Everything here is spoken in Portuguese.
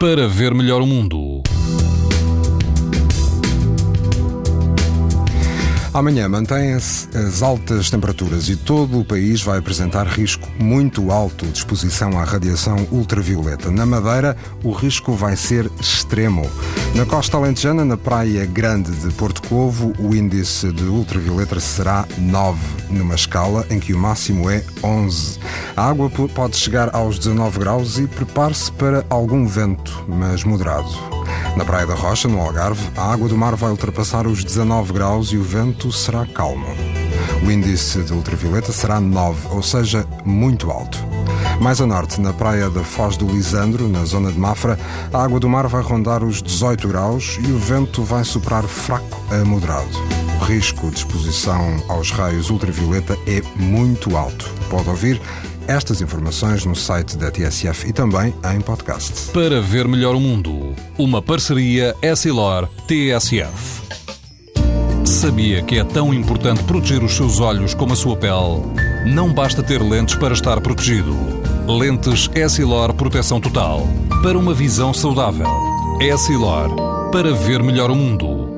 para ver melhor o mundo. Amanhã mantêm-se as altas temperaturas e todo o país vai apresentar risco muito alto de exposição à radiação ultravioleta. Na Madeira, o risco vai ser extremo. Na costa alentejana, na praia grande de Porto Covo, o índice de ultravioleta será 9, numa escala em que o máximo é 11. A água pode chegar aos 19 graus e prepare-se para algum vento, mas moderado. Na Praia da Rocha, no Algarve, a água do mar vai ultrapassar os 19 graus e o vento será calmo. O índice de ultravioleta será 9, ou seja, muito alto. Mais a norte, na praia da Foz do Lisandro, na zona de Mafra, a água do mar vai rondar os 18 graus e o vento vai soprar fraco a moderado. O risco de exposição aos raios ultravioleta é muito alto. Pode ouvir estas informações no site da TSF e também em podcast. Para ver melhor o mundo, uma parceria Essilor-TSF. Sabia que é tão importante proteger os seus olhos como a sua pele? Não basta ter lentes para estar protegido. Lentes Essilor Proteção Total. Para uma visão saudável. Essilor. Para ver melhor o mundo.